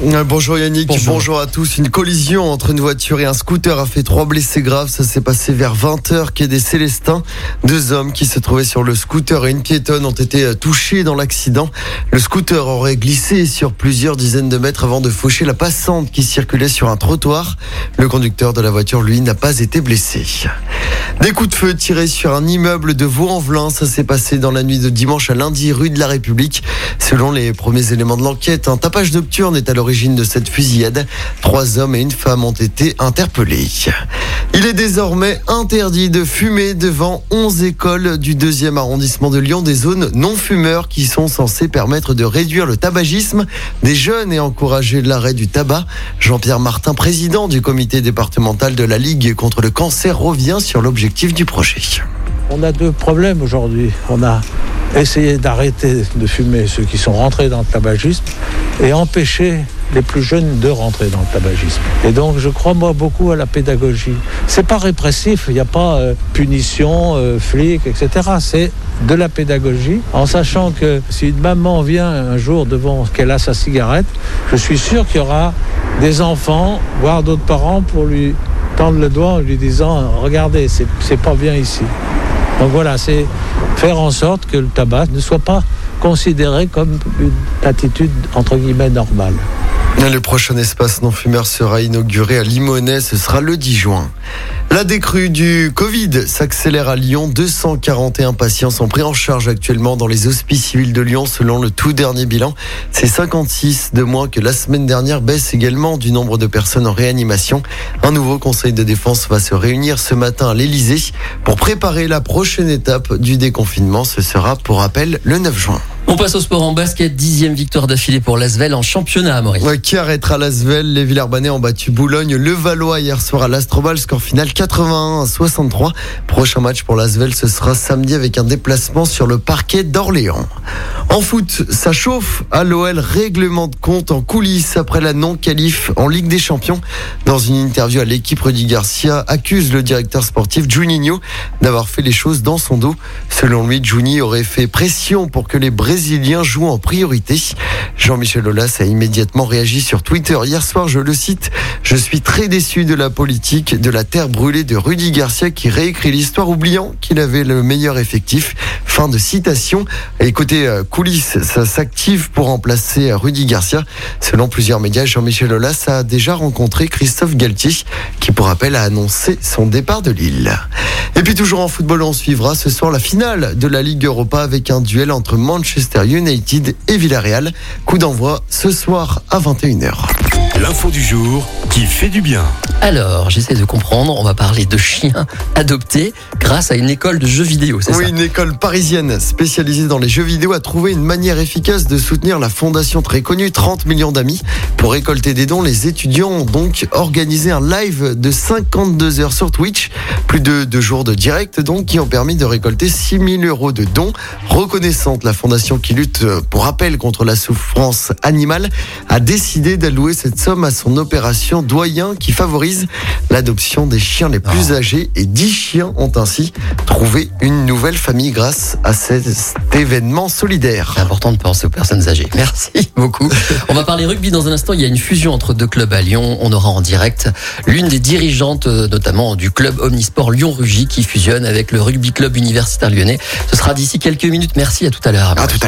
Bonjour Yannick, bonjour. à tous. Une collision entre une voiture et un scooter a fait trois blessés graves. Ça s'est passé vers 20h, quai des Célestins. Deux hommes qui se trouvaient sur le scooter et une piétonne ont été euh, touchés dans l'accident. Le scooter aurait glissé sur plusieurs dizaines de mètres avant de faucher la passante qui circulait sur un trottoir. Le conducteur de la voiture, lui, n'a pas été blessé. Des coups de feu tirés sur un immeuble de Vaux-en-Velin. Ça s'est passé dans la nuit de dimanche à lundi, rue de la République. Selon les premiers éléments de l'enquête, un tapage nocturne est à l'origine de cette fusillade. Trois hommes et une femme ont été interpellés. Il est désormais interdit de fumer devant 11 écoles du deuxième arrondissement de Lyon, des zones non fumeurs qui sont censées permettre de réduire le tabagisme des jeunes et encourager l'arrêt du tabac. Jean-Pierre Martin, président du comité départemental de la Ligue contre le cancer, revient sur l'objectif du projet. On a deux problèmes aujourd'hui. On a essayé d'arrêter de fumer ceux qui sont rentrés dans le tabagisme et empêcher les plus jeunes de rentrer dans le tabagisme. Et donc je crois moi beaucoup à la pédagogie. C'est pas répressif, il n'y a pas euh, punition, euh, flic, etc. C'est de la pédagogie, en sachant que si une maman vient un jour devant qu'elle a sa cigarette, je suis sûr qu'il y aura des enfants, voire d'autres parents, pour lui tendre le doigt en lui disant regardez, c'est pas bien ici. Donc voilà, c'est faire en sorte que le tabac ne soit pas considéré comme une attitude entre guillemets normale. Le prochain espace non-fumeur sera inauguré à Limonest, ce sera le 10 juin. La décrue du Covid s'accélère à Lyon. 241 patients sont pris en charge actuellement dans les hospices civils de Lyon selon le tout dernier bilan. C'est 56 de moins que la semaine dernière, baisse également du nombre de personnes en réanimation. Un nouveau conseil de défense va se réunir ce matin à l'Elysée pour préparer la prochaine étape du déconfinement. Ce sera pour rappel le 9 juin. On passe au sport en basket, dixième victoire d'affilée pour l'Asvel en championnat à Maurice. Ouais, qui arrêtera l'Asvel Les Villarbanais ont battu Boulogne. Le Valois hier soir à l'Astrobal, score final 81 à 63. Prochain match pour l'Asvel, ce sera samedi avec un déplacement sur le parquet d'Orléans. En foot, ça chauffe à l'OL, règlement de compte en coulisses après la non-qualif en Ligue des Champions. Dans une interview à l'équipe, Rudy Garcia accuse le directeur sportif Juninho d'avoir fait les choses dans son dos. Selon lui, Juni aurait fait pression pour que les Brésiliens jouent en priorité. Jean-Michel Aulas a immédiatement réagi sur Twitter hier soir, je le cite, je suis très déçu de la politique de la terre brûlée de Rudy Garcia qui réécrit l'histoire oubliant qu'il avait le meilleur effectif. Fin de citation. Et côté euh, coulisses, ça s'active pour remplacer euh, Rudy Garcia. Selon plusieurs médias, Jean-Michel Aulas a déjà rencontré Christophe Galtier, qui pour rappel a annoncé son départ de Lille. Et puis toujours en football, on suivra ce soir la finale de la Ligue Europa avec un duel entre Manchester United et Villarreal. Coup d'envoi ce soir à 21h. L'info du jour qui fait du bien. Alors, j'essaie de comprendre, on va parler de chiens adoptés grâce à une école de jeux vidéo, c'est Oui, ça une école parisienne spécialisée dans les jeux vidéo a trouvé une manière efficace de soutenir la fondation très connue 30 millions d'amis. Pour récolter des dons, les étudiants ont donc organisé un live de 52 heures sur Twitch. Plus de deux jours de direct donc qui ont permis de récolter 6 000 euros de dons. Reconnaissante, la fondation qui lutte euh, pour rappel contre la souffrance animale a décidé d'allouer cette somme à son opération Doyen qui favorise l'adoption des chiens les plus âgés et 10 chiens ont ainsi trouvé une nouvelle famille grâce à cet événement solidaire. C'est important de penser aux personnes âgées. Merci beaucoup. On va parler rugby dans un instant. Il y a une fusion entre deux clubs à Lyon. On aura en direct l'une des dirigeantes, euh, notamment du club Omnisport Lyon-Rugy, qui fusionne avec le rugby club universitaire lyonnais. Ce sera d'ici quelques minutes. Merci à tout à l'heure. À tout à l'heure.